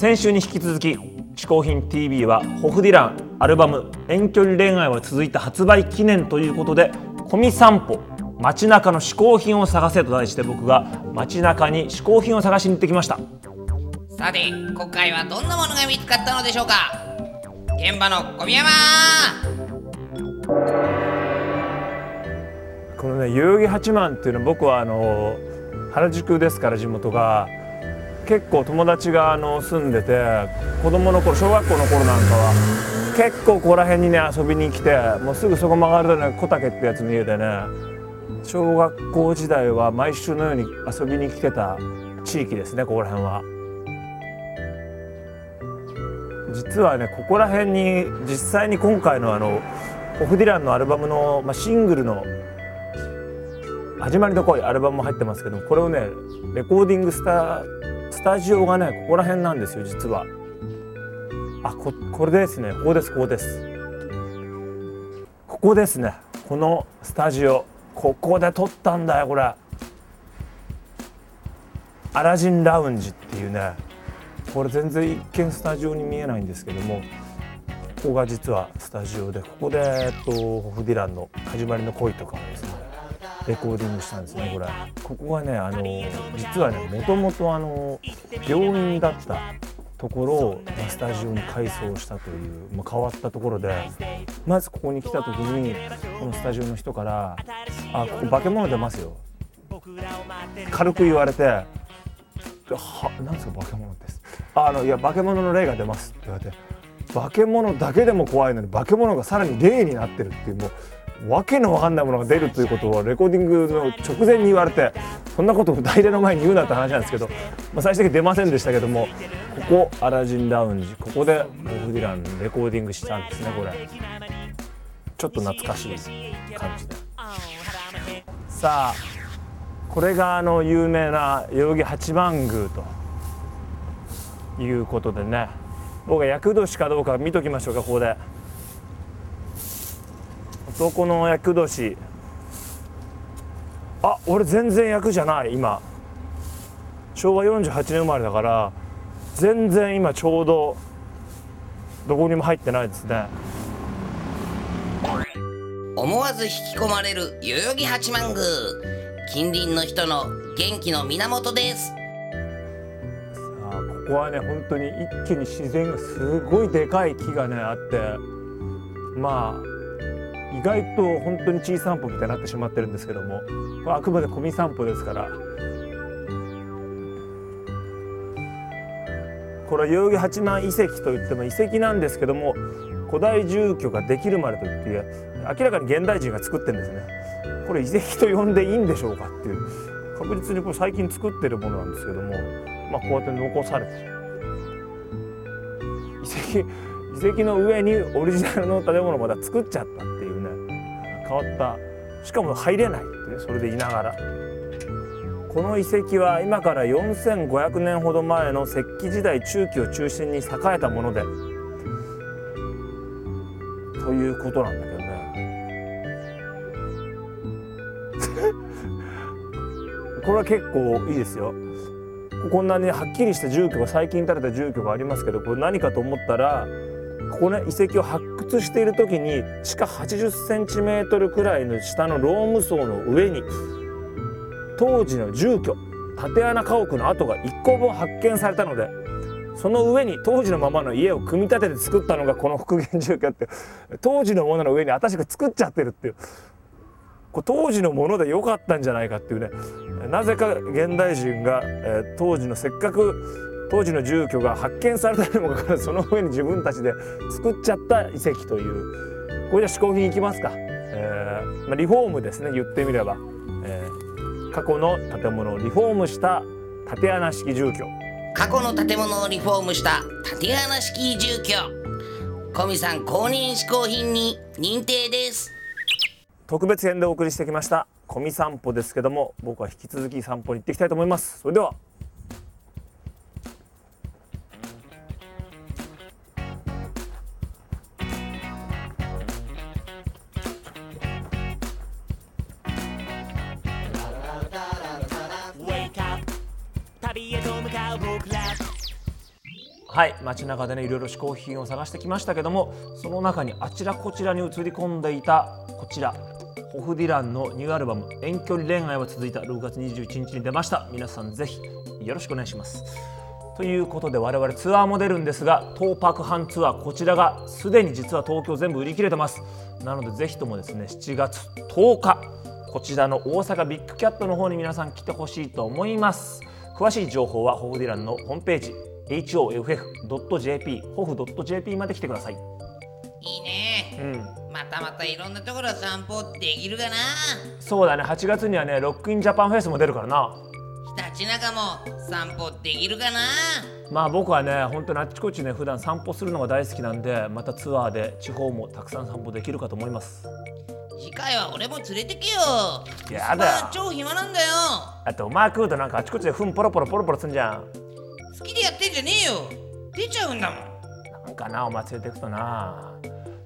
先週に引き続き「嗜好品 TV」はホフディランアルバム「遠距離恋愛は続いた」発売記念ということで「コミ散歩街中の嗜好品を探せ」と題して僕が街中に嗜好品を探しに行ってきました。さて今回はどんなものが見つかったのでしょうか？現場の小宮山。このね代々木八幡っていうのは僕はあの原宿ですから地元が。結構友達があの住んでて子供の頃小学校の頃なんかは結構ここら辺にね遊びに来てもうすぐそこ曲がるとね小竹ってやつの家でね小学校時代は毎週のように遊びに来てた地域ですねここら辺は。実はねここら辺に実際に今回のあのオフディランのアルバムの、まあ、シングルの「始まりの恋」アルバムも入ってますけどこれをねレコーディングスタスタジオがねここら辺なんですよ実は。あここれですねここですここです。ここですねこのスタジオここで撮ったんだよこれ。アラジンラウンジっていうねこれ全然一見スタジオに見えないんですけどもここが実はスタジオでここで、えっと、ホフディランの「始まりの恋」とかですねレコーディングしたんですねこれ。ここがねあの実はねもともとあの病院だったところをスタジオに改装したという、まあ、変わったところでまずここに来た時にこのスタジオの人から「あここ化け物出ますよ」軽く言われて「はなんですか化け物って」あのいや化け物の霊が出ます」って言われて化け物だけでも怖いのに化け物がさらに霊になってるっていうもうわけのわかんないものが出るということをレコーディングの直前に言われてそんなことを大礼の前に言うなって話なんですけど、まあ、最終的に出ませんでしたけどもここアラジンラウンジここでボブ・ディランレコーディングしたんですねこれ。ちょっと懐かしい感じで。さあこれがあの有名な代々木八幡宮ということでね僕が厄年かどうか見ときましょうかここで。男の厄年。あ俺全然役じゃない今。昭和48年生まれだから全然今ちょうどどこにも入ってないですね。思わず引き込まれる代々木八幡宮。近隣の人の元気の源です。ここはね本当に一気に自然がすごいでかい木がねあって。まあ意外と本当に小散歩みたいになってしまってるんですけどもあくまで小見散歩ですから。これは代々木八幡遺跡といっても遺跡なんですけども古代住居ができるまでといって明らかに現代人が作ってるんですね。これ遺跡と呼んでいいんでしょうかっていう確実にこれ最近作ってるものなんですけどもまあ、こうやって残されて遺跡遺跡の上にオリジナルの建物をまだ作っちゃった。変わった。しかも入れないって、それでいながら。この遺跡は今から4500年ほど前の石器時代中期を中心に栄えたものでということなんだけどね。これは結構いいですよ。こんなにはっきりした住居が最近建てた住居がありますけどこれ何かと思ったらここね遺跡を発掘している時に地下80センートルくらいの下のローム層の上に当時の住居竪穴家屋の跡が1個分発見されたのでその上に当時のままの家を組み立てて作ったのがこの復元住居って当時のものの上に私が作っちゃってるっていうこれ当時のもので良かったんじゃないかっていうね。なぜか現代人が、えー、当時のせっかく当時の住居が発見されたにもかかわらずその上に自分たちで作っちゃった遺跡というこれじゃ嗜好品いきますか、えーまあ、リフォームですね言ってみれば、えー、過去の建物をリフォームした竪穴式住居。過去の建物をリフォームした竪穴式住居。小見さん公認嗜好品に認定です。特別編でお送りしてきました。小見散歩ですけども僕は引き続き散歩に行っていきたいと思います。それではははい街中でねいろいろ嗜好品を探してきましたけどもその中にあちらこちらに映り込んでいたこちらホフディランのニューアルバム「遠距離恋愛は続いた」6月21日に出ました。皆さんぜひよろしくお願いします。ということで我々ツアーも出るんですが東泊半ツアーこちらがすでに実は東京全部売り切れてます。なのでぜひともですね7月10日こちらの大阪ビッグキャットの方に皆さん来てほしいと思います。詳しい情報はホフディランのホームページ hoff.jp ホフ .jp まで来てください。いいね。うん。またまたいろんなところ散歩できるかな。そうだね。8月にはねロックインジャパンフェスも出るからな。ひたちなかも散歩できるかな。まあ僕はね本当にあっちこっちね普段散歩するのが大好きなんでまたツアーで地方もたくさん散歩できるかと思います次回は俺も連れてけよ。やだ。超暇なんだよ。あとお前食うとなんかあっちこっちで糞ポロポロポロポロすんじゃん。好きでやってんじゃねえよ。出ちゃうんだもん。なんかなお前連れてくとな。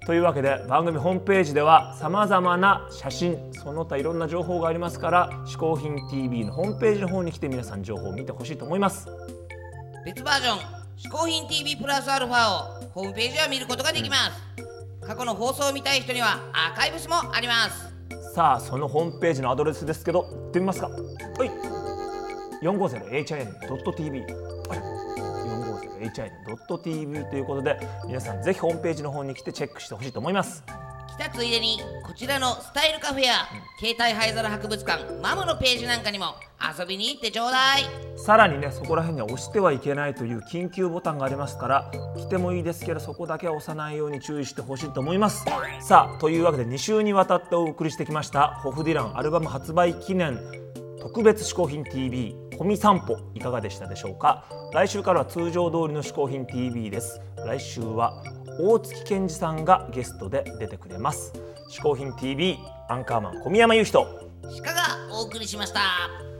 というわけで番組ホームページではさまざまな写真その他いろんな情報がありますから「嗜好品 TV」のホームページの方に来て皆さん情報を見てほしいと思います。別バージョン「嗜好品 TV プラスアルファ」をホームページでは見ることができます過去の放送を見たい人にはアーカイブスもあります。さあそのホームページのアドレスですけど行ってみますか。はい。450hin.tv 450hin.tv ということで皆さんぜひホームページの方に来てチェックしてほしいと思います。来たついでにこちらのスタイルカフェや携帯灰皿博物館マムのページなんかにも遊びに行ってちょうだい。さらにねそこら辺には押してはいけないという緊急ボタンがありますから来てもいいですけどそこだけは押さないように注意してほしいと思います。さあというわけで2週にわたってお送りしてきましたホフディランアルバム発売記念特別嗜好品 TV コミ散歩いかがでしたでしょうか？来週からは通常通りの嗜好品 TV です。来週は大月健二さんがゲストで出てくれます。嗜好品 TV アンカーマン小宮山雄人鹿がお送りしました。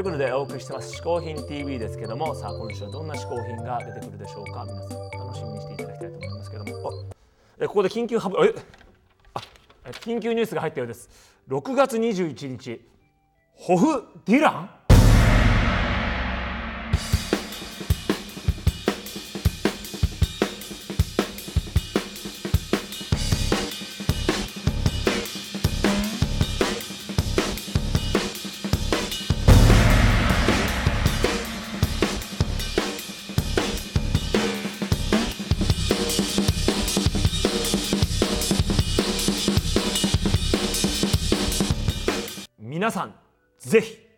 いうことでお送りしてます「嗜好品 TV」ですけどもさあ今週はどんな嗜好品が出てくるでしょうか。皆さん楽しみにしていただきたいと思いますけども。あここで緊急ハブえあえ緊急ニュースが入ったようです。6月21日。ホフディラン？皆さんぜひ。